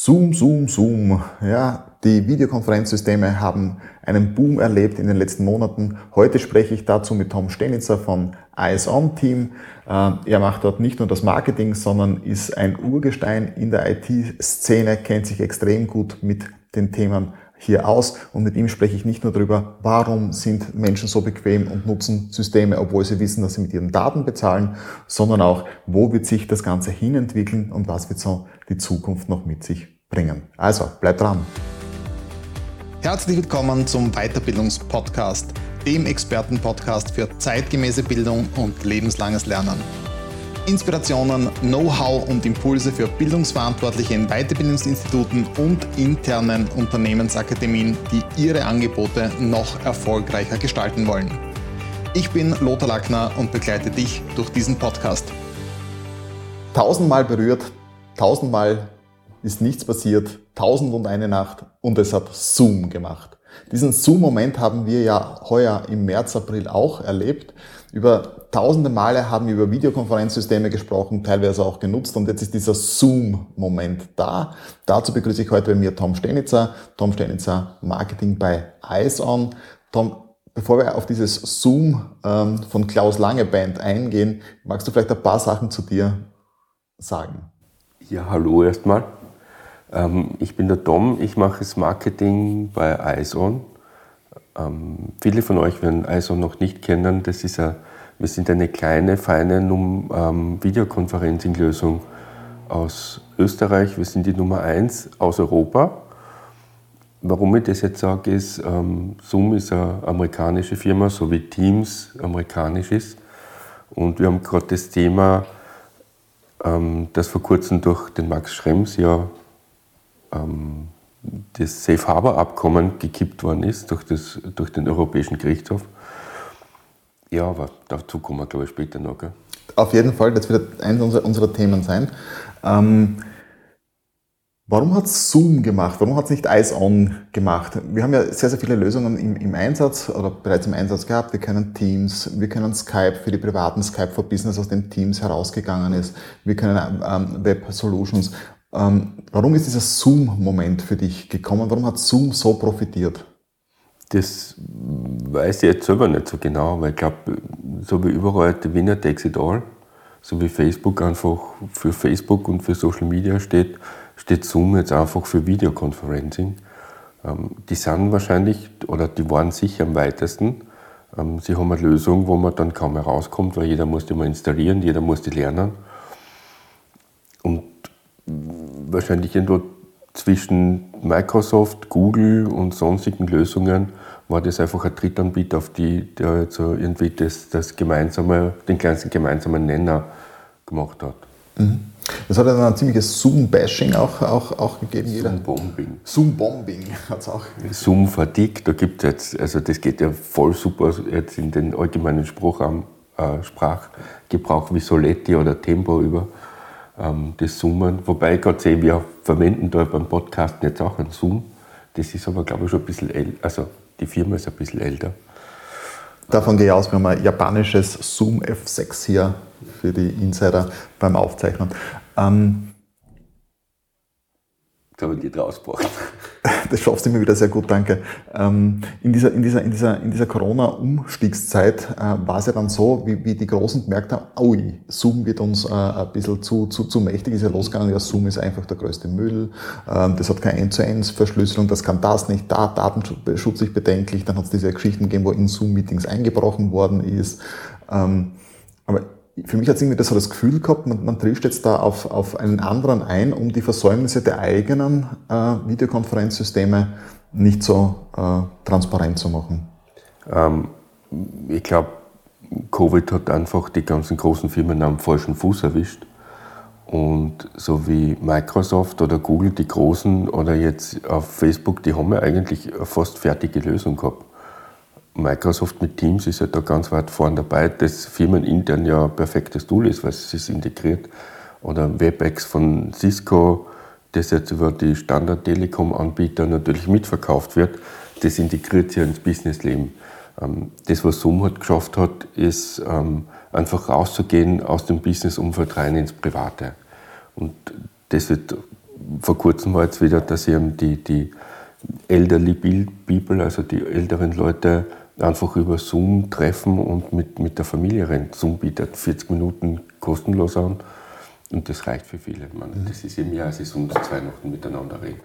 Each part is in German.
Zoom, Zoom, Zoom. Ja, die Videokonferenzsysteme haben einen Boom erlebt in den letzten Monaten. Heute spreche ich dazu mit Tom Stenitzer von Eyes On Team. Äh, er macht dort nicht nur das Marketing, sondern ist ein Urgestein in der IT-Szene, kennt sich extrem gut mit den Themen hier aus und mit ihm spreche ich nicht nur darüber, warum sind Menschen so bequem und nutzen Systeme, obwohl sie wissen, dass sie mit ihren Daten bezahlen, sondern auch, wo wird sich das Ganze hinentwickeln und was wird so die Zukunft noch mit sich bringen. Also, bleibt dran. Herzlich willkommen zum Weiterbildungspodcast, dem Expertenpodcast für zeitgemäße Bildung und lebenslanges Lernen. Inspirationen, Know-how und Impulse für Bildungsverantwortliche in Weiterbildungsinstituten und internen Unternehmensakademien, die ihre Angebote noch erfolgreicher gestalten wollen. Ich bin Lothar Lackner und begleite dich durch diesen Podcast. Tausendmal berührt, tausendmal ist nichts passiert, tausend und eine Nacht und es hat Zoom gemacht. Diesen Zoom-Moment haben wir ja heuer im März, April auch erlebt. Über tausende Male haben wir über Videokonferenzsysteme gesprochen, teilweise auch genutzt und jetzt ist dieser Zoom-Moment da. Dazu begrüße ich heute bei mir Tom Stenitzer. Tom Stenitzer, Marketing bei EyeSon. Tom, bevor wir auf dieses Zoom ähm, von Klaus Lange Band eingehen, magst du vielleicht ein paar Sachen zu dir sagen? Ja, hallo erstmal. Ähm, ich bin der Tom, ich mache das Marketing bei ISON. Ähm, viele von euch werden ISON noch nicht kennen. Das ist a, wir sind eine kleine, feine ähm, Videoconferencing-Lösung aus Österreich. Wir sind die Nummer eins aus Europa. Warum ich das jetzt sage, ist, ähm, Zoom ist eine amerikanische Firma, so wie Teams amerikanisch ist. Und wir haben gerade das Thema, ähm, das vor kurzem durch den Max Schrems ja ähm, das Safe Harbor Abkommen gekippt worden ist durch, das, durch den Europäischen Gerichtshof. Ja, aber dazu kommen wir, glaube ich, später noch. Gell? Auf jeden Fall, das wird eines unserer, unserer Themen sein. Ähm, warum hat Zoom gemacht? Warum hat es nicht Eyes On gemacht? Wir haben ja sehr, sehr viele Lösungen im, im, Einsatz oder bereits im Einsatz gehabt. Wir können Teams, wir können Skype für die privaten Skype for Business aus den Teams herausgegangen ist. Wir können ähm, Web Solutions. Ähm, warum ist dieser Zoom-Moment für dich gekommen? Warum hat Zoom so profitiert? Das weiß ich jetzt selber nicht so genau, weil ich glaube, so wie überall der Winner takes it all, so wie Facebook einfach für Facebook und für Social Media steht, steht Zoom jetzt einfach für Videoconferencing. Ähm, die sind wahrscheinlich oder die waren sicher am weitesten. Ähm, sie haben eine Lösung, wo man dann kaum herauskommt, weil jeder muss die mal installieren, jeder muss die lernen. Und wahrscheinlich irgendwo zwischen Microsoft, Google und sonstigen Lösungen war das einfach ein Drittanbieter, auf die der jetzt so irgendwie das, das gemeinsame, den kleinsten gemeinsamen Nenner gemacht hat. Mhm. Das hat dann ein ziemliches Zoom-Bashing auch, auch, auch gegeben. Zoom-Bombing. Zoom-Bombing hat es auch. Zoom-Fatigue, da gibt es jetzt, also das geht ja voll super jetzt in den allgemeinen Spruchraum, äh, Sprachgebrauch wie Soletti oder Tempo über ähm, das Zoomen. Wobei ich gerade sehe, wir verwenden da beim Podcasten jetzt auch einen Zoom. Das ist aber, glaube ich, schon ein bisschen älter. Also die Firma ist ein bisschen älter. Davon gehe ich aus, wir haben ein japanisches Zoom F6 hier für die Insider beim Aufzeichnen. Ähm, da habe ich die rausgebracht. Das schaffst du immer wieder sehr gut, danke. Ähm, in dieser, in dieser, in dieser, in dieser Corona-Umstiegszeit äh, war es ja dann so, wie, wie die Großen gemerkt haben, ui, Zoom wird uns äh, ein bisschen zu, zu, zu mächtig, ist ja losgegangen, ja, Zoom ist einfach der größte Müll, ähm, das hat keine End-zu-End-Verschlüsselung, das kann das nicht, da datenschutzlich bedenklich, dann hat es diese Geschichten gegeben, wo in Zoom-Meetings eingebrochen worden ist. Ähm, aber für mich hat es irgendwie das das Gefühl gehabt, man, man trifft jetzt da auf, auf einen anderen ein, um die Versäumnisse der eigenen äh, Videokonferenzsysteme nicht so äh, transparent zu machen. Ähm, ich glaube, Covid hat einfach die ganzen großen Firmen am falschen Fuß erwischt. Und so wie Microsoft oder Google, die großen, oder jetzt auf Facebook, die haben ja eigentlich eine fast fertige Lösung gehabt. Microsoft mit Teams ist ja da ganz weit vorn dabei, das firmenintern ja ein perfektes Tool ist, weil es ist integriert. Oder WebEx von Cisco, das jetzt über die Standard-Telekom-Anbieter natürlich mitverkauft wird, das integriert sich ins Businessleben. Ähm, das, was Zoom hat geschafft hat, ist ähm, einfach rauszugehen aus dem Business-Umfeld rein ins Private. Und das wird vor kurzem war jetzt wieder, dass eben die, die elderly people, also die älteren Leute, einfach über Zoom treffen und mit, mit der Familie reden. Zoom bietet 40 Minuten kostenlos an und das reicht für viele. Meine, das ist eben ja, als ich sonst zwei noch miteinander reden.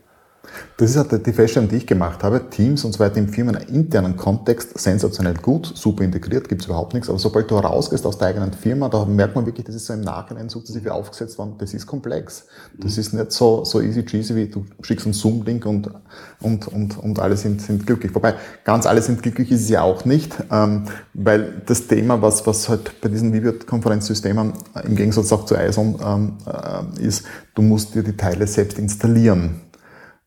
Das ist halt die Feststellung, die ich gemacht habe. Teams und so weiter im firmeninternen Kontext sensationell gut, super integriert, gibt es überhaupt nichts. Aber sobald du rausgehst aus der eigenen Firma, da merkt man wirklich, das ist so im Nachhinein sukzessive aufgesetzt worden, das ist komplex. Das ist nicht so, so easy cheesy, wie du schickst einen Zoom-Link und, und, und, und alle sind, sind glücklich. Wobei, ganz alle sind glücklich ist es ja auch nicht, ähm, weil das Thema, was, was halt bei diesen Videokonferenzsystemen im Gegensatz auch zu ISON ähm, äh, ist, du musst dir die Teile selbst installieren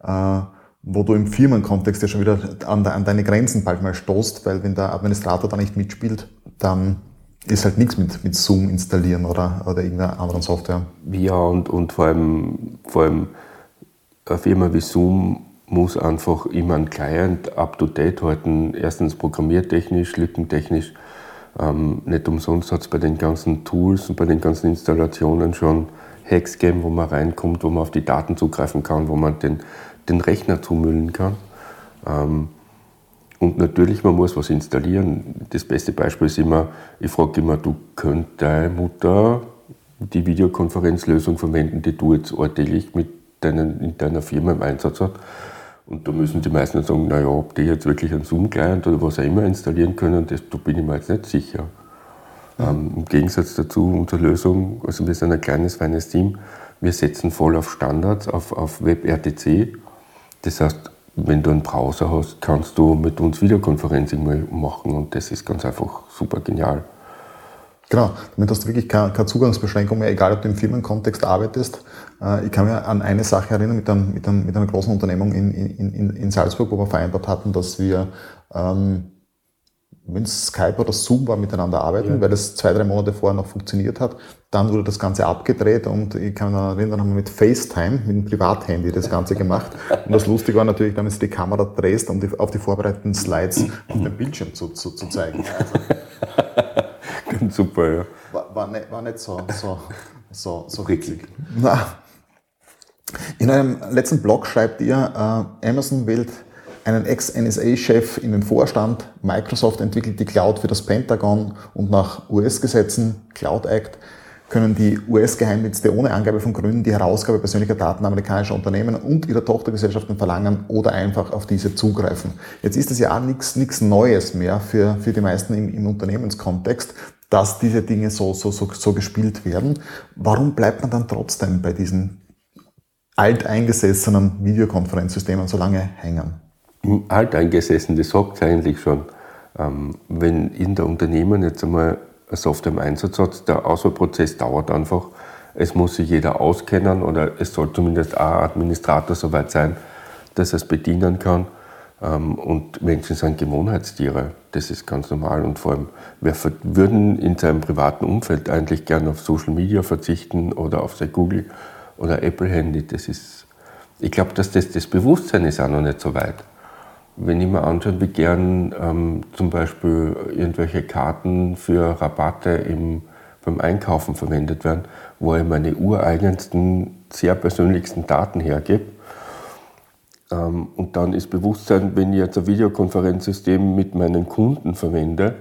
äh, wo du im Firmenkontext ja schon wieder an, an deine Grenzen bald mal stoßt, weil wenn der Administrator da nicht mitspielt, dann ist halt nichts mit, mit Zoom installieren oder, oder irgendeiner anderen Software. Ja, und, und vor, allem, vor allem eine Firma wie Zoom muss einfach immer einen Client up-to-date halten. Erstens programmiertechnisch, lückentechnisch. Ähm, nicht umsonst hat es bei den ganzen Tools und bei den ganzen Installationen schon Hacks gegeben, wo man reinkommt, wo man auf die Daten zugreifen kann, wo man den den Rechner zumüllen kann. Ähm, und natürlich, man muss was installieren. Das beste Beispiel ist immer, ich frage immer, du könntest deine Mutter die Videokonferenzlösung verwenden, die du jetzt alltäglich mit deinen, in deiner Firma im Einsatz hast. Und da müssen die meisten sagen, naja, ob die jetzt wirklich einen Zoom-Client oder was auch immer installieren können, das, da bin ich mir jetzt nicht sicher. Ähm, Im Gegensatz dazu, unsere Lösung, also wir sind ein kleines, feines Team, wir setzen voll auf Standards, auf, auf WebRTC das heißt, wenn du einen Browser hast, kannst du mit uns Videokonferencing machen und das ist ganz einfach super genial. Genau, damit hast du wirklich keine, keine Zugangsbeschränkung mehr, egal ob du im Firmenkontext arbeitest. Äh, ich kann mich an eine Sache erinnern mit, einem, mit, einem, mit einer großen Unternehmung in, in, in, in Salzburg, wo wir vereinbart hatten, dass wir ähm, wenn Skype oder Zoom war, miteinander arbeiten, ja. weil das zwei, drei Monate vorher noch funktioniert hat. Dann wurde das Ganze abgedreht und ich kann mich erinnern, dann haben wir mit FaceTime, mit dem Privathandy das Ganze gemacht. Und das Lustige war natürlich, wenn du die Kamera drehst, um die, auf die vorbereiteten Slides auf dem Bildschirm zu, zu, zu zeigen. Also, Ganz super, ja. War, war, nicht, war nicht so, so, so, so richtig. Na. In einem letzten Blog schreibt ihr, äh, Amazon wählt einen Ex-NSA-Chef in den Vorstand. Microsoft entwickelt die Cloud für das Pentagon und nach US-Gesetzen, Cloud Act, können die US-Geheimdienste ohne Angabe von Gründen die Herausgabe persönlicher Daten amerikanischer Unternehmen und ihrer Tochtergesellschaften verlangen oder einfach auf diese zugreifen. Jetzt ist es ja auch nichts Neues mehr für, für die meisten im, im Unternehmenskontext, dass diese Dinge so, so, so, so gespielt werden. Warum bleibt man dann trotzdem bei diesen alteingesessenen Videokonferenzsystemen so lange hängen? Alteingesessen, das sagt eigentlich schon. Ähm, wenn in der Unternehmen jetzt einmal eine Software im Einsatz hat, der Auswahlprozess dauert einfach. Es muss sich jeder auskennen oder es soll zumindest ein Administrator soweit sein, dass er es bedienen kann. Ähm, und Menschen sind Gewohnheitstiere. Das ist ganz normal. Und vor allem, wer würden in seinem privaten Umfeld eigentlich gerne auf Social Media verzichten oder auf sein Google oder Apple Handy? Das ist, ich glaube, dass das, das Bewusstsein ist auch noch nicht so weit wenn ich mir anschaue, wie gern ähm, zum Beispiel irgendwelche Karten für Rabatte im, beim Einkaufen verwendet werden, wo ich meine ureigensten, sehr persönlichsten Daten hergebe. Ähm, und dann ist Bewusstsein, wenn ich jetzt ein Videokonferenzsystem mit meinen Kunden verwende,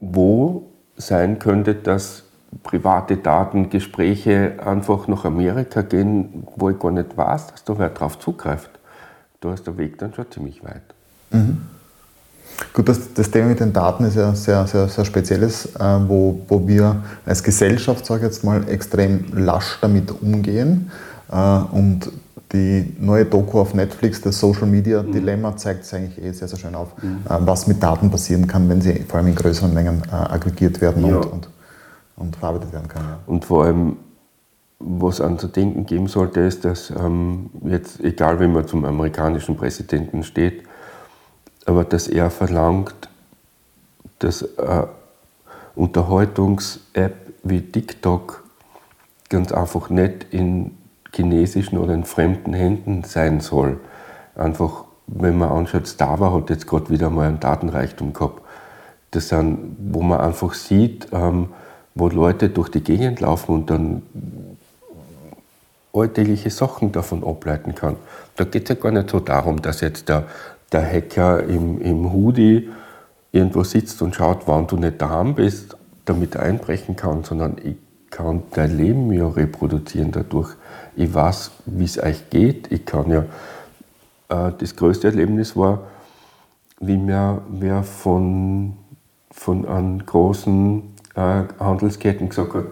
wo sein könnte, dass private Daten, Gespräche einfach nach Amerika gehen, wo ich gar nicht weiß, dass da wer drauf zugreift da ist der Weg dann schon ziemlich weit. Mhm. Gut, das, das, Thema mit den Daten ist ja sehr, sehr, sehr spezielles, äh, wo, wo wir als Gesellschaft, sage ich jetzt mal, extrem lasch damit umgehen. Äh, und die neue Doku auf Netflix, das Social Media mhm. Dilemma, zeigt es eigentlich eh sehr, sehr schön auf, mhm. äh, was mit Daten passieren kann, wenn sie vor allem in größeren Mengen äh, aggregiert werden ja. und, und, und, verarbeitet werden können. Ja. Und vor allem was an zu denken geben sollte, ist, dass ähm, jetzt, egal wie man zum amerikanischen Präsidenten steht, aber dass er verlangt, dass äh, Unterhaltungs-App wie TikTok ganz einfach nicht in chinesischen oder in fremden Händen sein soll. Einfach, wenn man anschaut, Stava hat jetzt gerade wieder mal einen Datenreichtum gehabt. Das sind, wo man einfach sieht, ähm, wo Leute durch die Gegend laufen und dann alltägliche Sachen davon ableiten kann. Da geht es ja gar nicht so darum, dass jetzt der, der Hacker im, im Hoodie irgendwo sitzt und schaut, wann du nicht daheim bist, damit er einbrechen kann, sondern ich kann dein Leben ja reproduzieren dadurch. Ich weiß, wie es euch geht. Ich kann ja, äh, das größte Erlebnis war, wie mir wer von, von einem großen äh, Handelsketten gesagt hat,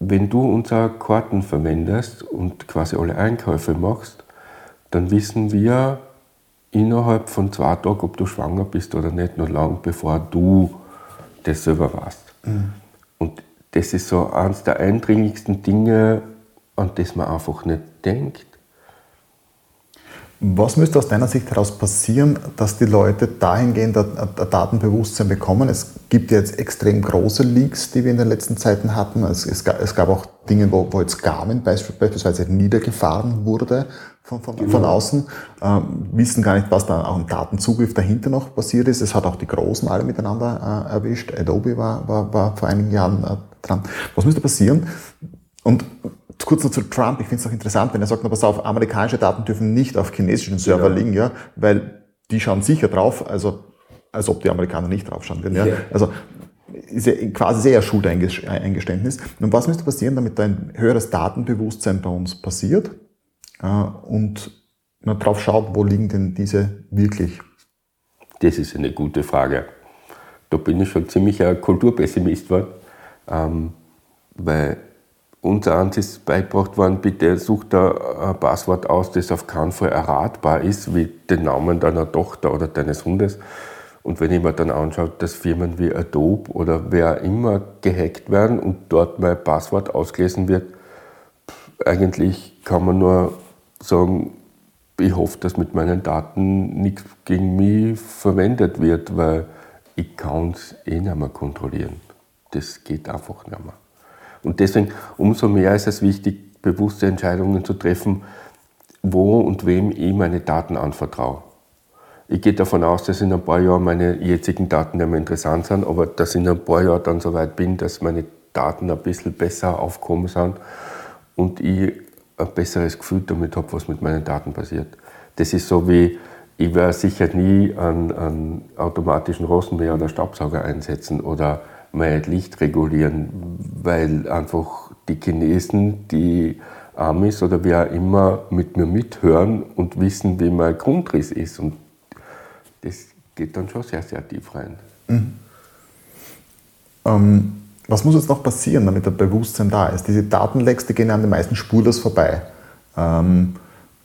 wenn du unsere Karten verwendest und quasi alle Einkäufe machst, dann wissen wir innerhalb von zwei Tagen, ob du schwanger bist oder nicht, noch lange bevor du das selber weißt. Mhm. Und das ist so eines der eindringlichsten Dinge, an das man einfach nicht denkt. Was müsste aus deiner Sicht heraus passieren, dass die Leute dahingehend ein Datenbewusstsein bekommen? Es gibt ja jetzt extrem große Leaks, die wir in den letzten Zeiten hatten. Es, es, gab, es gab, auch Dinge, wo, wo jetzt Garmin beispielsweise niedergefahren wurde von, von, genau. von außen, ähm, wissen gar nicht, was da auch im Datenzugriff dahinter noch passiert ist. Es hat auch die Großen alle miteinander äh, erwischt. Adobe war, war, war vor einigen Jahren äh, dran. Was müsste passieren? Und kurz noch zu Trump, ich finde es auch interessant, wenn er sagt, na pass auf, amerikanische Daten dürfen nicht auf chinesischen Server genau. liegen, ja, weil die schauen sicher drauf, also als ob die Amerikaner nicht drauf schauen würden. Ja. ja. Also ist ja quasi sehr Schuldeingeständnis. Und was müsste passieren, damit da ein höheres Datenbewusstsein bei uns passiert äh, und man drauf schaut, wo liegen denn diese wirklich? Das ist eine gute Frage. Da bin ich schon ziemlich ein Kulturpessimist geworden, ähm, weil uns eins ist beigebracht worden, bitte such da ein Passwort aus, das auf keinen Fall erratbar ist, wie den Namen deiner Tochter oder deines Hundes. Und wenn ich mir dann anschaue, dass Firmen wie Adobe oder wer immer gehackt werden und dort mein Passwort ausgelesen wird, eigentlich kann man nur sagen, ich hoffe, dass mit meinen Daten nichts gegen mich verwendet wird, weil ich kann es eh nicht mehr kontrollieren. Das geht einfach nicht mehr. Und deswegen umso mehr ist es wichtig, bewusste Entscheidungen zu treffen, wo und wem ich meine Daten anvertraue. Ich gehe davon aus, dass in ein paar Jahren meine jetzigen Daten nicht mehr interessant sind, aber dass ich in ein paar Jahren dann so weit bin, dass meine Daten ein bisschen besser aufkommen sind und ich ein besseres Gefühl damit habe, was mit meinen Daten passiert. Das ist so wie, ich werde sicher nie einen, einen automatischen Rosenmäher oder Staubsauger einsetzen oder mein Licht regulieren, weil einfach die Chinesen, die Amis oder wer immer mit mir mithören und wissen, wie mein Grundriss ist. Und das geht dann schon sehr, sehr tief rein. Mhm. Ähm, was muss jetzt noch passieren, damit der Bewusstsein da ist? Diese Datenlecks, die gehen an den meisten spurlos vorbei. Ähm,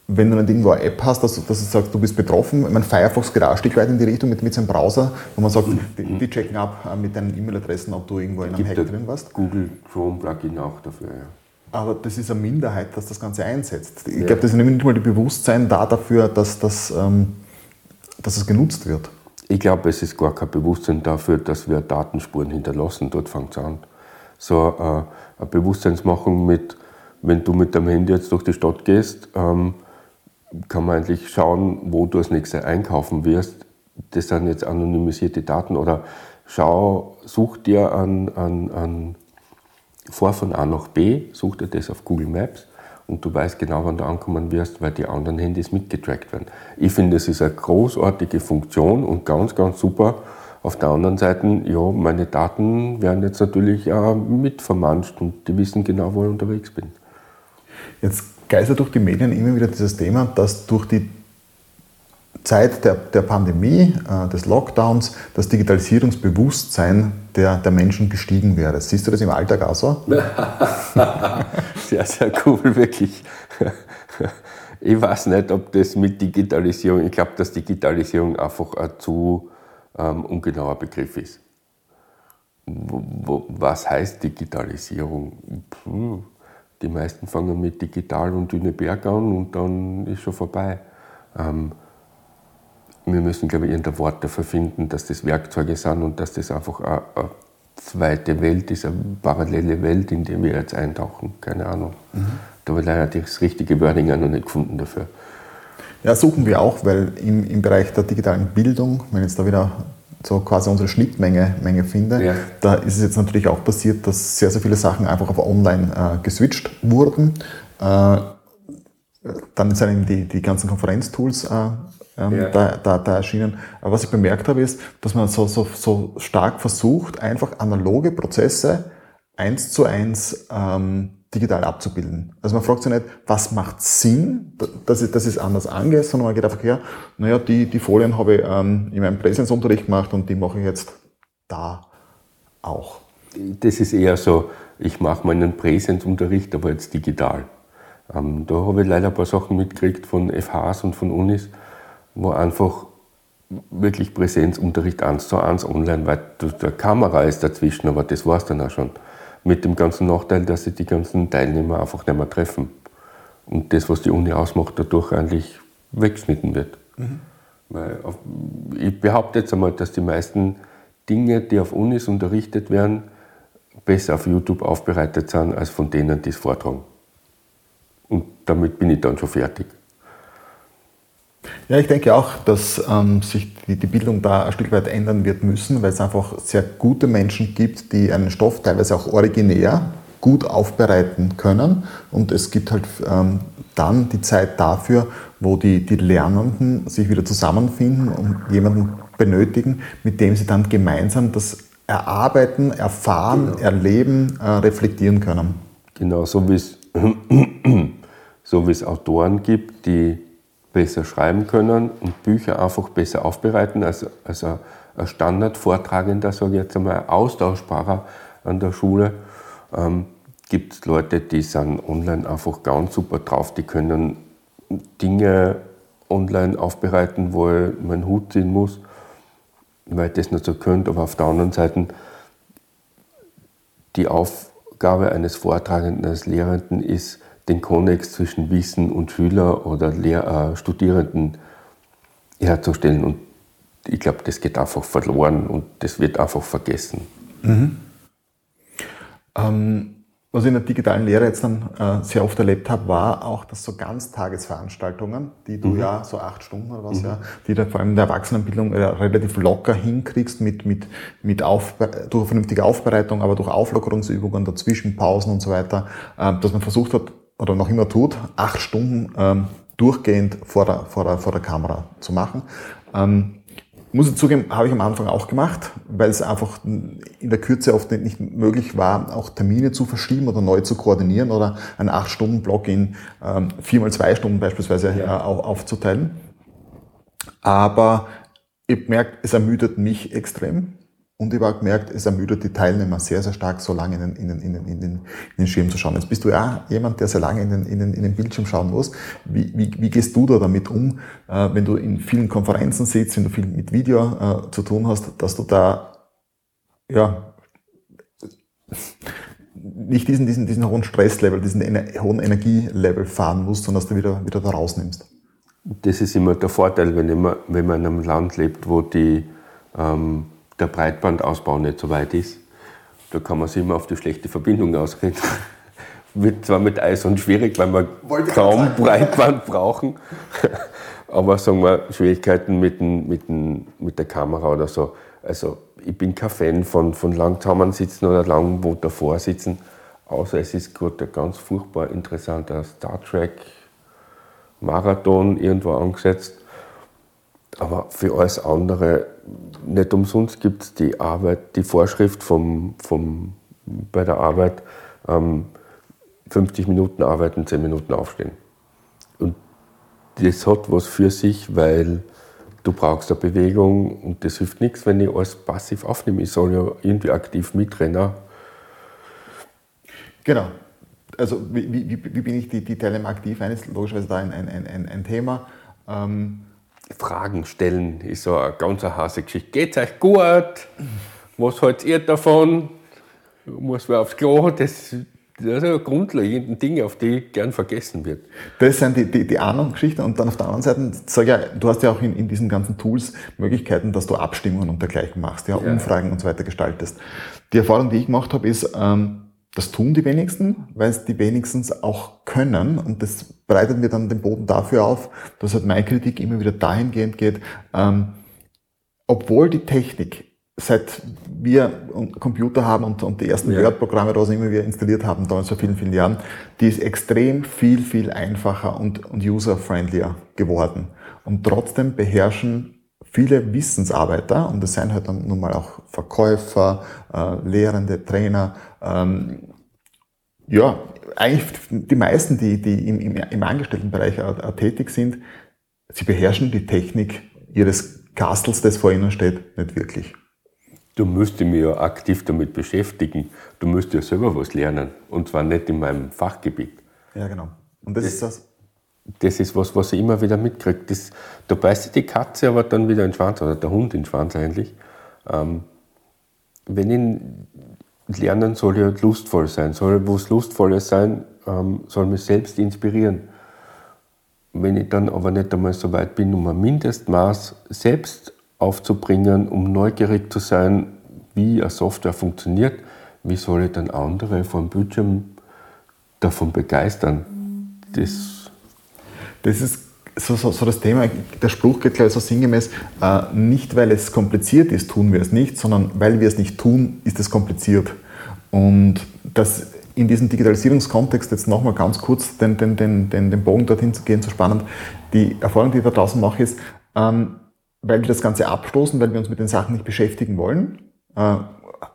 wenn du nicht irgendwo eine App hast, dass, dass du sagst, du bist betroffen, ich meine, Firefox geht auch ein Stück weit in die Richtung mit, mit seinem Browser, wo man sagt, die, die checken ab äh, mit deinen E-Mail-Adressen, ob du irgendwo in einem Hack drin warst. Google Chrome Plugin auch dafür, ja. Aber das ist eine Minderheit, dass das Ganze einsetzt. Ich ja. glaube, das ist nämlich nicht mal die Bewusstsein da dafür, dass, das, ähm, dass es genutzt wird. Ich glaube, es ist gar kein Bewusstsein dafür, dass wir Datenspuren hinterlassen. Dort fängt es an. So äh, eine Bewusstseinsmachung mit, wenn du mit deinem Handy jetzt durch die Stadt gehst, ähm, kann man eigentlich schauen, wo du als nächstes einkaufen wirst. Das sind jetzt anonymisierte Daten oder schau, such dir an, an, an Fahr von A nach B, such dir das auf Google Maps und du weißt genau, wann du ankommen wirst, weil die anderen Handys mitgetrackt werden. Ich finde, das ist eine großartige Funktion und ganz, ganz super. Auf der anderen Seite, ja, meine Daten werden jetzt natürlich auch mitvermanscht und die wissen genau, wo ich unterwegs bin. Jetzt geistert durch die Medien immer wieder dieses Thema, dass durch die Zeit der, der Pandemie, äh, des Lockdowns, das Digitalisierungsbewusstsein der, der Menschen gestiegen wäre. Siehst du das im Alltag auch so? sehr, sehr cool, wirklich. Ich weiß nicht, ob das mit Digitalisierung, ich glaube, dass Digitalisierung einfach ein zu ähm, ungenauer Begriff ist. Was heißt Digitalisierung? Puh die meisten fangen mit digital und dünne Berg an und dann ist schon vorbei. Ähm, wir müssen, glaube ich, irgendein Wort dafür finden, dass das Werkzeuge sind und dass das einfach eine, eine zweite Welt ist, eine parallele Welt, in die wir jetzt eintauchen. Keine Ahnung. Mhm. Da habe ich leider das richtige Wording noch nicht gefunden dafür. Ja, suchen wir auch, weil im, im Bereich der digitalen Bildung, wenn jetzt da wieder so quasi unsere Schnittmenge Menge finde, ja. da ist es jetzt natürlich auch passiert, dass sehr, sehr viele Sachen einfach auf online äh, geswitcht wurden. Äh, dann sind die, die ganzen Konferenztools äh, ähm, ja. da, da, da erschienen. Aber was ich bemerkt habe, ist, dass man so, so, so stark versucht, einfach analoge Prozesse eins zu eins ähm, digital abzubilden. Also man fragt sich nicht, was macht Sinn, dass ich, dass ich es anders angehe, sondern man geht einfach her, naja, die, die Folien habe ich ähm, in meinem Präsenzunterricht gemacht und die mache ich jetzt da auch. Das ist eher so, ich mache meinen Präsenzunterricht, aber jetzt digital. Ähm, da habe ich leider ein paar Sachen mitgekriegt von FHs und von Unis, wo einfach wirklich Präsenzunterricht eins zu eins online, weil der Kamera ist dazwischen, aber das war es dann auch schon. Mit dem ganzen Nachteil, dass sich die ganzen Teilnehmer einfach nicht mehr treffen. Und das, was die Uni ausmacht, dadurch eigentlich weggeschnitten wird. Mhm. Weil auf, ich behaupte jetzt einmal, dass die meisten Dinge, die auf Unis unterrichtet werden, besser auf YouTube aufbereitet sind, als von denen, die es vortragen. Und damit bin ich dann schon fertig. Ja, ich denke auch, dass ähm, sich die, die, Bildung da ein Stück weit ändern wird müssen, weil es einfach sehr gute Menschen gibt, die einen Stoff teilweise auch originär gut aufbereiten können. Und es gibt halt ähm, dann die Zeit dafür, wo die, die Lernenden sich wieder zusammenfinden und jemanden benötigen, mit dem sie dann gemeinsam das erarbeiten, erfahren, genau. erleben, äh, reflektieren können. Genau, so wie es so wie es Autoren gibt, die besser schreiben können und Bücher einfach besser aufbereiten als, als ein, Standardvortragender, sage ich jetzt einmal, austauschbarer an der Schule. Ähm, gibt es Leute, die sind online einfach ganz super drauf, die können Dinge online aufbereiten, wo ich meinen Hut ziehen muss, weil ich das nicht so könnte. Aber auf der anderen Seite, die Aufgabe eines Vortragenden, eines Lehrenden ist, den Konnex zwischen Wissen und Schüler oder Lehr äh, Studierenden herzustellen. Und ich glaube, das geht einfach verloren und das wird einfach vergessen. Mhm. Ähm, was ich in der digitalen Lehre jetzt dann äh, sehr oft erlebt habe, war auch, dass so Ganztagesveranstaltungen, die du mhm. ja so acht Stunden oder was, mhm. ja, die du vor allem in der Erwachsenenbildung äh, relativ locker hinkriegst mit, mit, mit Aufbe durch vernünftige Aufbereitung, aber durch Auflockerungsübungen dazwischen, Pausen und so weiter, äh, dass man versucht hat, oder noch immer tut, acht Stunden ähm, durchgehend vor der, vor, der, vor der Kamera zu machen. Ähm, muss ich zugeben, habe ich am Anfang auch gemacht, weil es einfach in der Kürze oft nicht möglich war, auch Termine zu verschieben oder neu zu koordinieren oder einen acht stunden block in ähm, vier mal zwei Stunden beispielsweise ja. äh, aufzuteilen. Aber ich merke, es ermüdet mich extrem. Und ich habe gemerkt, es ermüdet die Teilnehmer sehr, sehr stark, so lange in den, in den, in den, in den, in den Schirm zu schauen. Jetzt bist du ja jemand, der sehr lange in den, in den, in den Bildschirm schauen muss. Wie, wie, wie gehst du da damit um, äh, wenn du in vielen Konferenzen sitzt, wenn du viel mit Video äh, zu tun hast, dass du da ja, nicht diesen, diesen, diesen hohen Stresslevel, diesen ener hohen Energielevel fahren musst, sondern dass du wieder, wieder da rausnimmst? Das ist immer der Vorteil, wenn, immer, wenn man in einem Land lebt, wo die ähm, der Breitbandausbau nicht so weit ist. Da kann man sich immer auf die schlechte Verbindung ausreden. Wird zwar mit Eison schwierig, weil wir Wollte kaum Breitband brauchen, aber sagen wir Schwierigkeiten mit, den, mit, den, mit der Kamera oder so. Also ich bin kein Fan von, von lang zusammensitzen oder lang wo davor sitzen, außer es ist gerade ein ganz furchtbar interessanter Star Trek Marathon irgendwo angesetzt. Aber für alles andere nicht umsonst gibt es die Arbeit, die Vorschrift vom, vom, bei der Arbeit, ähm, 50 Minuten arbeiten, 10 Minuten aufstehen. Und das hat was für sich, weil du brauchst eine Bewegung und das hilft nichts, wenn ich alles passiv aufnehme. Ich soll ja irgendwie aktiv mitrennen. Genau. Also wie, wie, wie bin ich die, die Teilnehmer aktiv ein, ist logischerweise da ein, ein, ein, ein Thema. Ähm, Fragen stellen ist so eine ganz heiße Geschichte. Geht's euch gut? Was haltet ihr davon? Muss man aufs Klo? Das, das sind grundlegende Dinge, auf die gern vergessen wird. Das sind die, die, die anderen Geschichten. Und dann auf der anderen Seite, sag ja, du hast ja auch in, in diesen ganzen Tools Möglichkeiten, dass du Abstimmungen und dergleichen machst, ja, ja. Umfragen und so weiter gestaltest. Die Erfahrung, die ich gemacht habe, ist, ähm, das tun die wenigsten, weil es die wenigstens auch können. Und das bereitet mir dann den Boden dafür auf, dass halt meine Kritik immer wieder dahingehend geht, ähm, obwohl die Technik seit wir Computer haben und, und die ersten ja. Word-Programme, was immer wir installiert haben, damals vor vielen, vielen Jahren, die ist extrem viel, viel einfacher und, und user-friendlier geworden. Und trotzdem beherrschen viele Wissensarbeiter, und das sind halt dann nun mal auch Verkäufer, äh, Lehrende, Trainer, ähm, ja, eigentlich die meisten, die, die im, im, im Angestelltenbereich äh, äh tätig sind, sie beherrschen die Technik ihres Castles, das vor ihnen steht, nicht wirklich. Du müsstest mich ja aktiv damit beschäftigen. Du müsstest ja selber was lernen. Und zwar nicht in meinem Fachgebiet. Ja, genau. Und das, das ist das? Das ist was, was ich immer wieder mitkriege. Das, da beißt sich die Katze aber dann wieder in den Schwanz, oder der Hund in den Schwanz eigentlich. Ähm, wenn ich lernen soll ja lustvoll sein, soll was Lustvolles sein, ähm, soll mich selbst inspirieren. Wenn ich dann aber nicht einmal so weit bin, um ein Mindestmaß selbst aufzubringen, um neugierig zu sein, wie eine Software funktioniert, wie soll ich dann andere vom Bildschirm davon begeistern? Das, das ist so, so, so das Thema, der Spruch geht gleich so sinngemäß, äh, nicht weil es kompliziert ist, tun wir es nicht, sondern weil wir es nicht tun, ist es kompliziert. Und das in diesem Digitalisierungskontext jetzt nochmal ganz kurz den, den, den, den, den Bogen dorthin zu gehen, so spannend. Die Erfahrung, die ich da draußen mache, ist, ähm, weil wir das Ganze abstoßen, weil wir uns mit den Sachen nicht beschäftigen wollen, äh,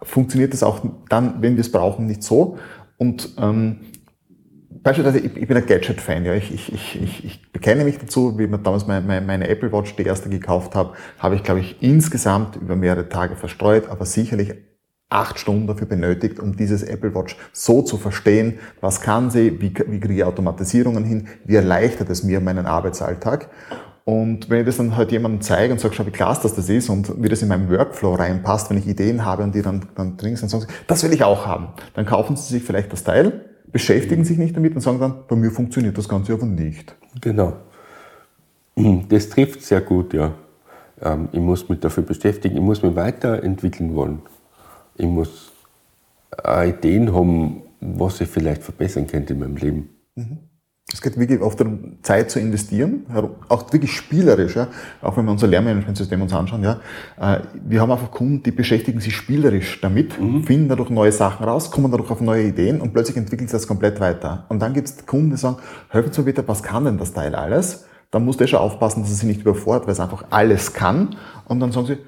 funktioniert das auch dann, wenn wir es brauchen, nicht so. Und ähm, beispielsweise, ich, ich bin ein Gadget-Fan, ja. Ich, ich, ich, ich bekenne mich dazu, wie man damals meine, meine, meine Apple Watch, die erste gekauft habe, habe ich, glaube ich, insgesamt über mehrere Tage verstreut, aber sicherlich acht Stunden dafür benötigt, um dieses Apple Watch so zu verstehen, was kann sie, wie, wie kriege ich Automatisierungen hin, wie erleichtert es mir meinen Arbeitsalltag. Und wenn ich das dann halt jemandem zeige und sage, schau, wie klasse das, das ist und wie das in meinem Workflow reinpasst, wenn ich Ideen habe und die dann, dann drin sind, sagen sie, das will ich auch haben. Dann kaufen sie sich vielleicht das Teil, beschäftigen sich nicht damit und sagen dann, bei mir funktioniert das Ganze aber nicht. Genau. Das trifft sehr gut, ja. Ähm, ich muss mich dafür beschäftigen, ich muss mich weiterentwickeln wollen. Ich muss Ideen haben, was ich vielleicht verbessern könnte in meinem Leben. Mhm. Es geht wirklich oft darum, Zeit zu investieren, auch wirklich spielerisch, ja. auch wenn wir unser Lernmanagementsystem uns anschauen. Ja. Äh, wir haben einfach Kunden, die beschäftigen sich spielerisch damit, mhm. finden dadurch neue Sachen raus, kommen dadurch auf neue Ideen und plötzlich entwickelt sich das komplett weiter. Und dann gibt es Kunden, die sagen, helfen Sie mir bitte, was kann denn das Teil alles? Dann muss der schon aufpassen, dass er sich nicht überfordert, weil es einfach alles kann. Und dann sagen sie,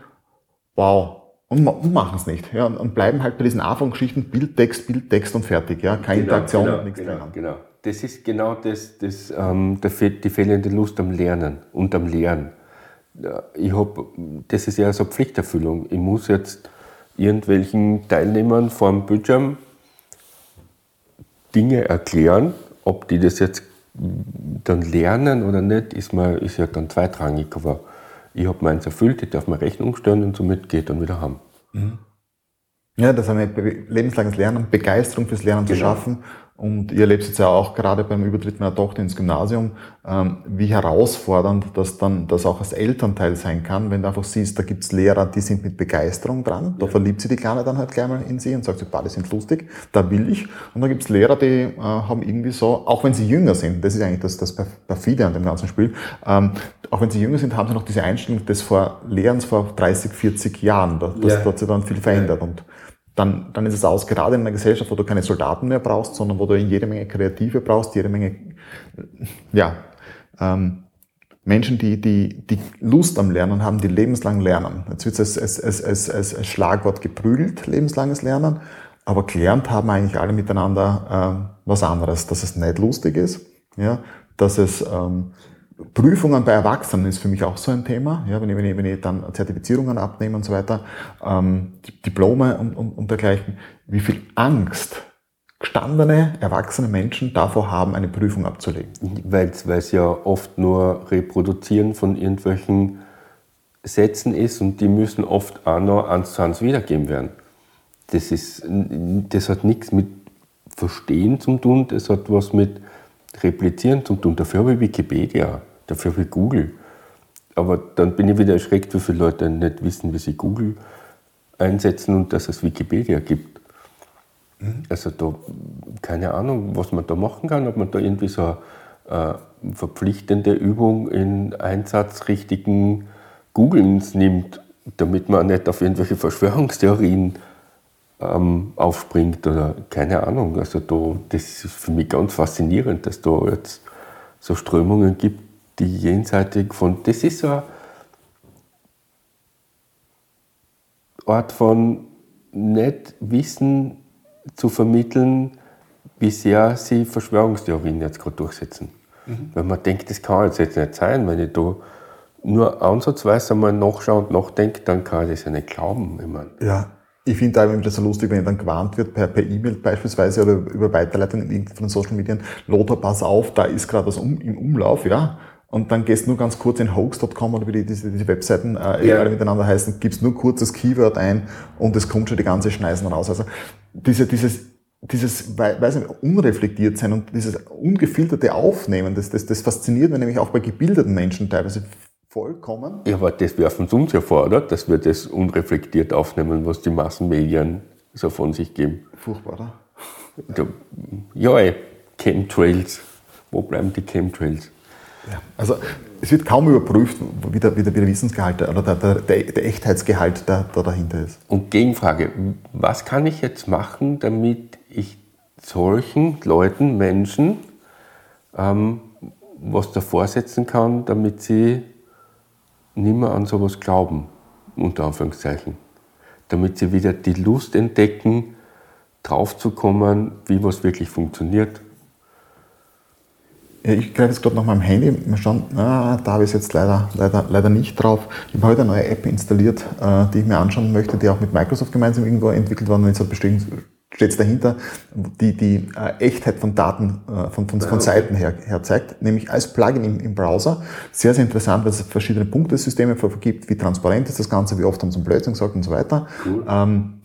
wow, und machen es nicht. Ja, und bleiben halt bei diesen Anfangsgeschichten Bild, Text, Bild, Text und fertig. Ja, keine genau, Interaktion, genau, nichts genau, genau das ist genau das, das ähm, die fehlende Lust am Lernen und am Lernen. Ich hab, das ist ja so Pflichterfüllung. Ich muss jetzt irgendwelchen Teilnehmern vor dem Bildschirm Dinge erklären, ob die das jetzt dann lernen oder nicht, ist, mal, ist ja dann zweitrangig. Aber ich habe meins erfüllt, ich darf mir Rechnung stellen und somit geht dann wieder haben. Mhm. Ja, das ist ein lebenslanges Lernen, Begeisterung fürs Lernen genau. zu schaffen und ihr erlebt jetzt ja auch gerade beim Übertritt meiner Tochter ins Gymnasium, ähm, wie herausfordernd das dann das auch als Elternteil sein kann, wenn du einfach siehst, da gibt's Lehrer, die sind mit Begeisterung dran. Da ja. verliebt sie die Kleine dann halt gleich mal in sie und sagt, sie, die sind lustig, da will ich. Und dann gibt's Lehrer, die äh, haben irgendwie so, auch wenn sie jünger sind, das ist eigentlich das, das perfide an dem ganzen Spiel, ähm, auch wenn sie jünger sind, haben sie noch diese Einstellung des vor Lehrens vor 30, 40 Jahren. Das, ja. das hat sich dann viel verändert. Und dann, dann ist es aus, gerade in einer Gesellschaft, wo du keine Soldaten mehr brauchst, sondern wo du jede Menge Kreative brauchst, jede Menge, ja, ähm, Menschen, die, die, die Lust am Lernen haben, die lebenslang lernen. Jetzt wird es als, als, als, als, als Schlagwort geprügelt, lebenslanges Lernen, aber gelernt haben eigentlich alle miteinander äh, was anderes, dass es nicht lustig ist, ja, dass es ähm, Prüfungen bei Erwachsenen ist für mich auch so ein Thema. Ja, wenn, ich, wenn, ich, wenn ich dann Zertifizierungen abnehme und so weiter, ähm, Diplome und, und, und dergleichen, wie viel Angst gestandene, erwachsene Menschen davor haben, eine Prüfung abzulegen. Weil es ja oft nur Reproduzieren von irgendwelchen Sätzen ist und die müssen oft auch noch eins zu eins wiedergeben werden. Das, ist, das hat nichts mit Verstehen zu tun, das hat was mit Replizieren zu tun. Dafür habe ich Wikipedia dafür wie Google. Aber dann bin ich wieder erschreckt, wie viele Leute nicht wissen, wie sie Google einsetzen und dass es Wikipedia gibt. Mhm. Also da, keine Ahnung, was man da machen kann, ob man da irgendwie so eine äh, verpflichtende Übung in einsatzrichtigen Googlens nimmt damit man nicht auf irgendwelche Verschwörungstheorien ähm, aufspringt oder keine Ahnung. Also da, das ist für mich ganz faszinierend, dass da jetzt so Strömungen gibt, die jenseitig von, das ist so eine Art von nicht Wissen zu vermitteln, wie sehr sie Verschwörungstheorien jetzt gerade durchsetzen. Mhm. Weil man denkt, das kann jetzt nicht sein, wenn ich da nur ansatzweise einmal nachschaue und nachdenke, dann kann ich das ja nicht glauben. Ich meine. Ja, ich finde da immer wieder so lustig, wenn dann gewarnt wird per E-Mail e beispielsweise oder über Weiterleitung von den Social Medien, Lothar, pass auf, da ist gerade was um, im Umlauf, ja. Und dann gehst du nur ganz kurz in hoax.com oder wie die, diese, diese Webseiten äh, ja. alle miteinander heißen, gibst nur kurz das Keyword ein und es kommt schon die ganze Schneisen raus. Also diese, dieses, dieses, weiß nicht, unreflektiert sein und dieses ungefilterte Aufnehmen, das, das, das fasziniert mich nämlich auch bei gebildeten Menschen teilweise vollkommen. Ja, aber das werfen sie uns ja vor, oder? Dass wir das unreflektiert aufnehmen, was die Massenmedien so von sich geben. Furchtbar, oder? Ja, ey, Chemtrails. Wo bleiben die Chemtrails? Ja, also es wird kaum überprüft, wie der, wie der, Wissensgehalt oder der, der, der Echtheitsgehalt da, da dahinter ist. Und Gegenfrage, was kann ich jetzt machen, damit ich solchen Leuten, Menschen, ähm, was davor setzen kann, damit sie nicht mehr an sowas glauben, unter Anführungszeichen. Damit sie wieder die Lust entdecken, draufzukommen, wie was wirklich funktioniert ich greife jetzt gerade nach meinem Handy, mal schauen, ah, da habe ich es jetzt leider, leider, leider nicht drauf. Ich habe heute eine neue App installiert, äh, die ich mir anschauen möchte, die auch mit Microsoft gemeinsam irgendwo entwickelt worden ist. Steht es dahinter, die die äh, Echtheit von Daten äh, von, von, von Seiten her, her zeigt, nämlich als Plugin im, im Browser. Sehr, sehr interessant, weil es verschiedene Punktesysteme vergibt, wie transparent ist das Ganze, wie oft haben sie einen Blödsinn gesagt und so weiter. Cool. Ähm,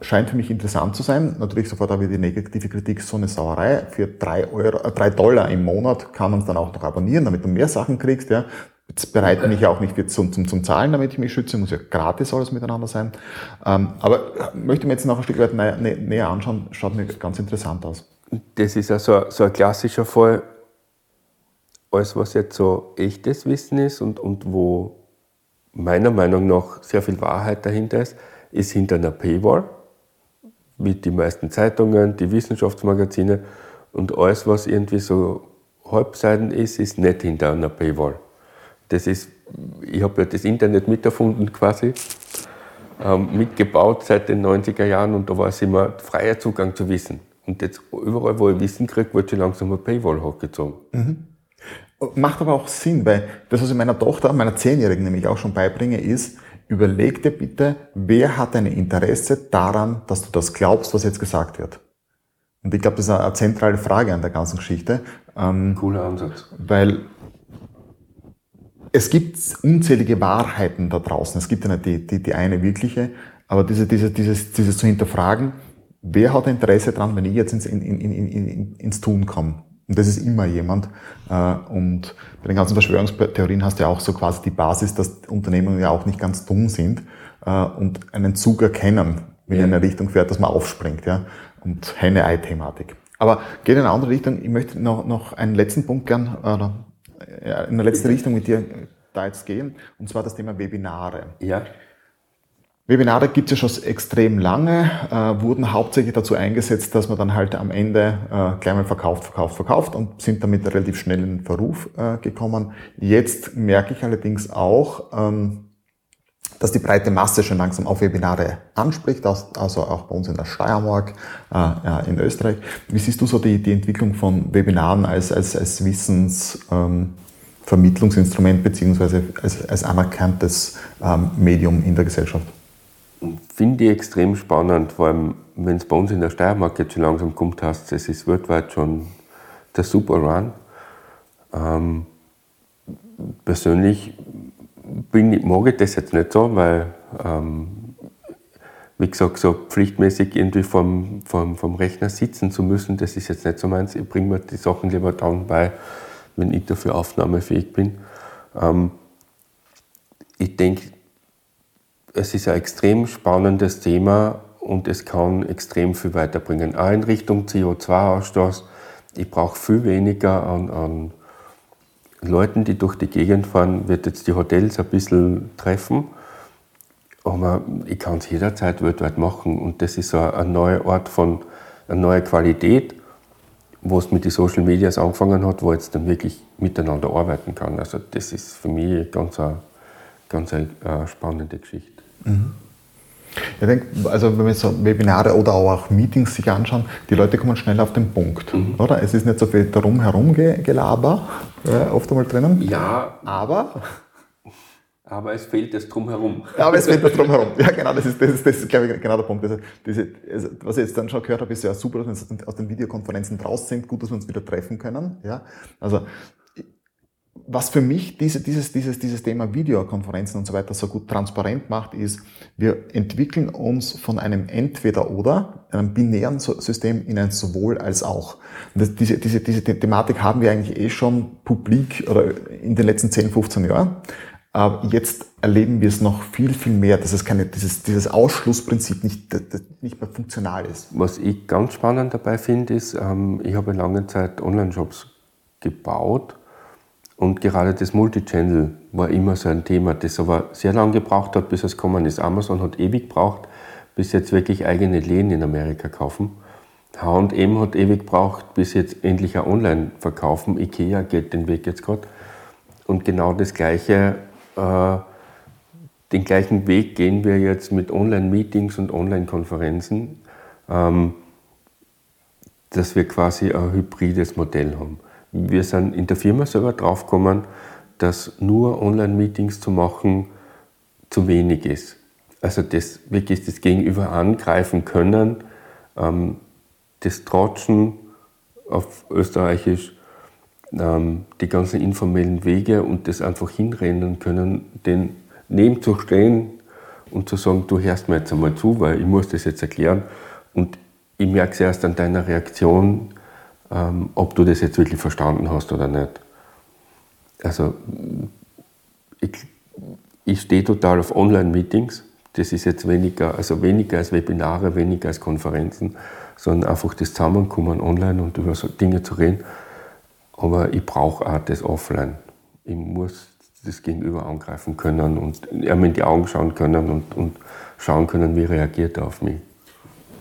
scheint für mich interessant zu sein. Natürlich sofort habe ich die negative Kritik, so eine Sauerei. Für drei, Euro, äh, drei Dollar im Monat kann man es dann auch noch abonnieren, damit du mehr Sachen kriegst. Ja. Jetzt bereite mich ja auch nicht zum, zum, zum Zahlen, damit ich mich schütze, muss ja gratis alles miteinander sein. Ähm, aber möchte mir jetzt noch ein Stück weit näher, näher anschauen, schaut mir ganz interessant aus. Das ist ja so, so ein klassischer Fall, alles was jetzt so echtes Wissen ist und, und wo meiner Meinung nach sehr viel Wahrheit dahinter ist, ist hinter einer Paywall, wie die meisten Zeitungen, die Wissenschaftsmagazine und alles, was irgendwie so Halbseiten ist, ist nicht hinter einer Paywall. Das ist, ich habe ja das Internet miterfunden quasi, ähm, mitgebaut seit den 90er Jahren und da war es immer freier Zugang zu Wissen. Und jetzt überall, wo ich Wissen kriege, wird schon langsam eine Paywall hochgezogen. Mhm. Macht aber auch Sinn, weil das, was ich meiner Tochter, meiner Zehnjährigen nämlich auch schon beibringe, ist, überleg dir bitte, wer hat ein Interesse daran, dass du das glaubst, was jetzt gesagt wird. Und ich glaube, das ist eine zentrale Frage an der ganzen Geschichte. Ähm, Cooler Ansatz. Weil es gibt unzählige Wahrheiten da draußen. Es gibt ja nicht die, die, die eine wirkliche, aber diese, diese, dieses, dieses zu hinterfragen, wer hat Interesse daran, wenn ich jetzt ins, in, in, in, ins Tun komme? Und das ist immer jemand. Äh, und bei den ganzen Verschwörungstheorien hast du ja auch so quasi die Basis, dass Unternehmen ja auch nicht ganz dumm sind äh, und einen Zug erkennen, wenn ja. in eine Richtung fährt, dass man aufspringt. Ja? Und Henne-Ei-Thematik. Aber geht in eine andere Richtung. Ich möchte noch, noch einen letzten Punkt gern, oder in eine letzte Richtung mit dir da jetzt gehen, und zwar das Thema Webinare. Ja. Webinare gibt es ja schon extrem lange, äh, wurden hauptsächlich dazu eingesetzt, dass man dann halt am Ende äh, gleich mal verkauft, verkauft, verkauft und sind damit relativ schnell in den Verruf äh, gekommen. Jetzt merke ich allerdings auch, ähm, dass die breite Masse schon langsam auf Webinare anspricht, also auch bei uns in der Steiermark, äh, in Österreich. Wie siehst du so die, die Entwicklung von Webinaren als, als, als Wissensvermittlungsinstrument ähm, beziehungsweise als, als anerkanntes ähm, Medium in der Gesellschaft? Finde ich extrem spannend, vor allem wenn es bei uns in der Steiermark jetzt schon langsam kommt, heißt es ist weltweit schon der Super Run. Ähm, persönlich bin ich, mag ich das jetzt nicht so, weil, ähm, wie gesagt, so pflichtmäßig irgendwie vom, vom, vom Rechner sitzen zu müssen, das ist jetzt nicht so meins. Ich bringe mir die Sachen lieber dann bei, wenn ich dafür aufnahmefähig bin. Ähm, ich denke, es ist ein extrem spannendes Thema und es kann extrem viel weiterbringen. Auch in Richtung CO2-Ausstoß. Ich brauche viel weniger an, an, Leuten, die durch die Gegend fahren, wird jetzt die Hotels ein bisschen treffen. aber ich kann es jederzeit weltweit machen und das ist ein, ein neuer Ort von, eine neue Qualität, wo es mit den Social Medias angefangen hat, wo jetzt dann wirklich miteinander arbeiten kann. Also das ist für mich ganz eine, ganz eine äh, spannende Geschichte. Mhm. Ich denke, also wenn wir so Webinare oder auch Meetings sich anschauen, die Leute kommen schnell auf den Punkt, mhm. oder? Es ist nicht so viel darum herum Gelaber äh, oft einmal drinnen. Ja, aber aber es fehlt das Drumherum. Ja, aber es fehlt das Drumherum. Ja, genau, das ist, das ist, das ist glaube ich, genau der Punkt. Also, diese, also, was ich jetzt dann schon gehört habe, ist ja super, dass wir aus den Videokonferenzen draußen sind, gut, dass wir uns wieder treffen können. Ja, also, was für mich diese, dieses, dieses, dieses Thema Videokonferenzen und so weiter so gut transparent macht, ist, wir entwickeln uns von einem Entweder-Oder, einem binären System in ein sowohl als auch. Diese, diese, diese Thematik haben wir eigentlich eh schon publik oder in den letzten 10, 15 Jahren. Aber jetzt erleben wir es noch viel, viel mehr, dass es keine, dieses, dieses Ausschlussprinzip nicht, nicht mehr funktional ist. Was ich ganz spannend dabei finde, ist, ähm, ich habe lange Zeit Online-Shops gebaut und gerade das Multichannel war immer so ein Thema, das aber sehr lange gebraucht hat, bis es gekommen ist. Amazon hat ewig gebraucht, bis jetzt wirklich eigene Läden in Amerika kaufen. H&M hat ewig gebraucht, bis jetzt endlich auch online verkaufen. Ikea geht den Weg jetzt gerade. Und genau das Gleiche äh, den gleichen Weg gehen wir jetzt mit Online-Meetings und Online-Konferenzen, ähm, dass wir quasi ein hybrides Modell haben. Wir sind in der Firma selber draufgekommen, dass nur Online-Meetings zu machen zu wenig ist. Also das wirklich das Gegenüber angreifen können, ähm, das Trotschen auf Österreichisch ähm, die ganzen informellen Wege und das einfach hinrennen können, den neben zu stehen und zu sagen, du hörst mir jetzt einmal zu, weil ich muss das jetzt erklären und ich merke es erst an deiner Reaktion, ähm, ob du das jetzt wirklich verstanden hast oder nicht. Also ich, ich stehe total auf Online-Meetings. Das ist jetzt weniger, also weniger als Webinare, weniger als Konferenzen, sondern einfach das Zusammenkommen online und über so Dinge zu reden. Aber ich brauche auch das Offline. Ich muss das Gegenüber angreifen können und ihm in die Augen schauen können und, und schauen können, wie reagiert er auf mich.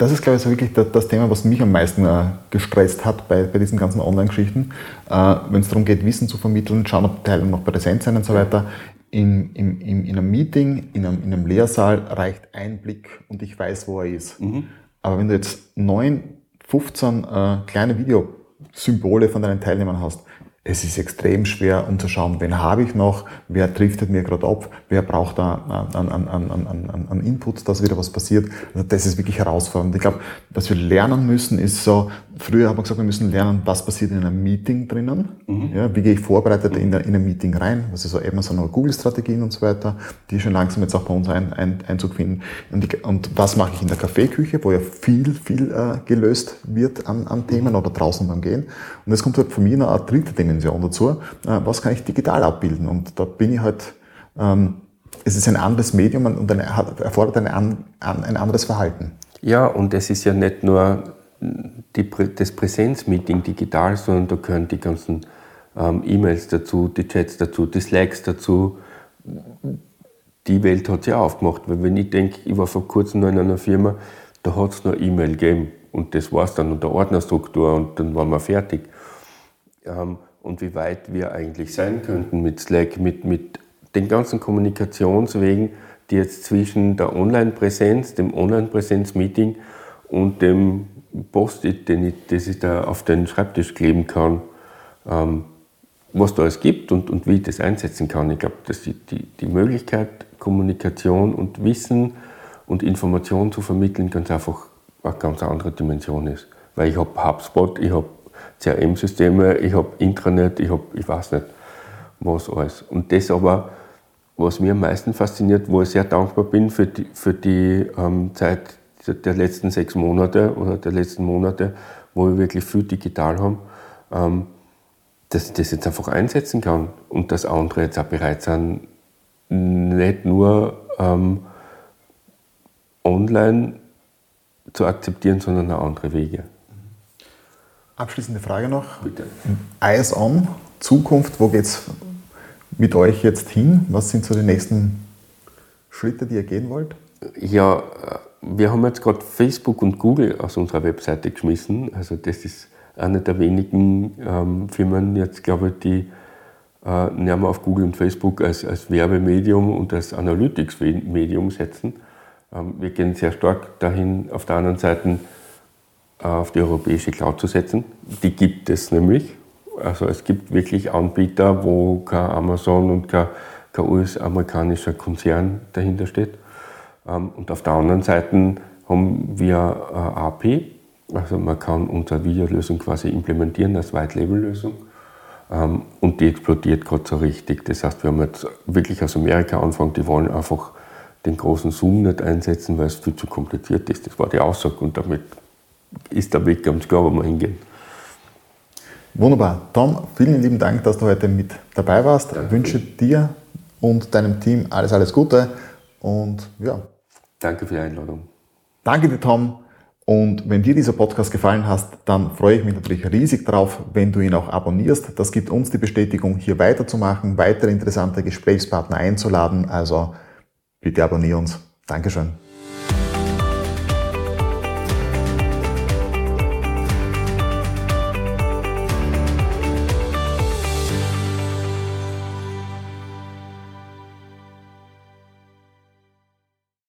Das ist, glaube ich, so wirklich das Thema, was mich am meisten äh, gestresst hat bei, bei diesen ganzen Online-Geschichten. Äh, Wenn es darum geht, Wissen zu vermitteln, schauen, ob Teilung noch präsent sein und so weiter. In, in, in, in einem Meeting, in einem, in einem Lehrsaal reicht ein Blick und ich weiß, wo er ist. Mhm. Aber wenn du jetzt neun, 15 äh, kleine Videos Symbole von deinen Teilnehmern hast. Es ist extrem schwer, um zu schauen, wen habe ich noch, wer driftet mir gerade ab, wer braucht da an, an, an, an, an Input, dass wieder was passiert. Also das ist wirklich herausfordernd. Ich glaube, was wir lernen müssen, ist so, früher haben wir gesagt, wir müssen lernen, was passiert in einem Meeting drinnen. Mhm. Ja, wie gehe ich vorbereitet in, in ein Meeting rein? Was ist so Amazon oder Google-Strategien und so weiter, die schon langsam jetzt auch bei uns ein, ein, Einzug finden. Und, ich, und was mache ich in der Kaffeeküche, wo ja viel, viel äh, gelöst wird an, an Themen oder draußen beim Gehen. Und es kommt halt von mir eine Art dritte Dimension dazu. Äh, was kann ich digital abbilden? Und da bin ich halt, ähm, es ist ein anderes Medium und eine, erfordert eine, ein anderes Verhalten. Ja, und es ist ja nicht nur die, das Präsenzmeeting digital, sondern da gehören die ganzen ähm, E-Mails dazu, die Chats dazu, die Slacks dazu. Die Welt hat sich aufgemacht, weil wenn ich denke, ich war vor kurzem noch in einer Firma, da hat es nur E-Mail gegeben und das war es dann und der Ordnerstruktur und dann waren wir fertig. Ähm, und wie weit wir eigentlich sein könnten mit Slack, mit, mit den ganzen Kommunikationswegen, die jetzt zwischen der Online-Präsenz, dem Online-Präsenz-Meeting und dem Post-it, den ich, das ich da auf den Schreibtisch kleben kann, ähm, was da alles gibt und, und wie ich das einsetzen kann. Ich glaube, dass die, die, die Möglichkeit, Kommunikation und Wissen und Information zu vermitteln, ganz einfach eine ganz andere Dimension ist. Weil ich habe HubSpot, ich habe CRM-Systeme, ich habe Intranet, ich habe, ich weiß nicht, was alles. Und das aber, was mir am meisten fasziniert, wo ich sehr dankbar bin für die, für die ähm, Zeit, der letzten sechs Monate oder der letzten Monate, wo wir wirklich viel digital haben, ähm, dass ich das jetzt einfach einsetzen kann und dass andere jetzt auch bereit sind, nicht nur ähm, online zu akzeptieren, sondern auch andere Wege. Abschließende Frage noch. Bitte. Eyes on, Zukunft, wo geht es mit euch jetzt hin? Was sind so die nächsten Schritte, die ihr gehen wollt? Ja, wir haben jetzt gerade Facebook und Google aus unserer Webseite geschmissen. Also das ist eine der wenigen ähm, Firmen jetzt, glaube ich, die äh, nicht auf Google und Facebook als, als Werbemedium und als Analytics-Medium setzen. Ähm, wir gehen sehr stark dahin, auf der anderen Seite äh, auf die europäische Cloud zu setzen. Die gibt es nämlich. Also es gibt wirklich Anbieter, wo kein Amazon und kein, kein US-amerikanischer Konzern dahinter steht. Ähm, und auf der anderen Seite haben wir äh, AP, also man kann unsere Videolösung quasi implementieren als White-Label-Lösung. Ähm, und die explodiert gerade so richtig. Das heißt, wir haben jetzt wirklich aus Amerika angefangen, die wollen einfach den großen Zoom nicht einsetzen, weil es viel zu kompliziert ist. Das war die Aussage und damit ist der Weg ganz klar, wo wir hingehen. Wunderbar. Tom, vielen lieben Dank, dass du heute mit dabei warst. Ich wünsche dir und deinem Team alles, alles Gute und ja. Danke für die Einladung. Danke dir, Tom. Und wenn dir dieser Podcast gefallen hat, dann freue ich mich natürlich riesig drauf, wenn du ihn auch abonnierst. Das gibt uns die Bestätigung, hier weiterzumachen, weitere interessante Gesprächspartner einzuladen. Also bitte abonniere uns. Dankeschön.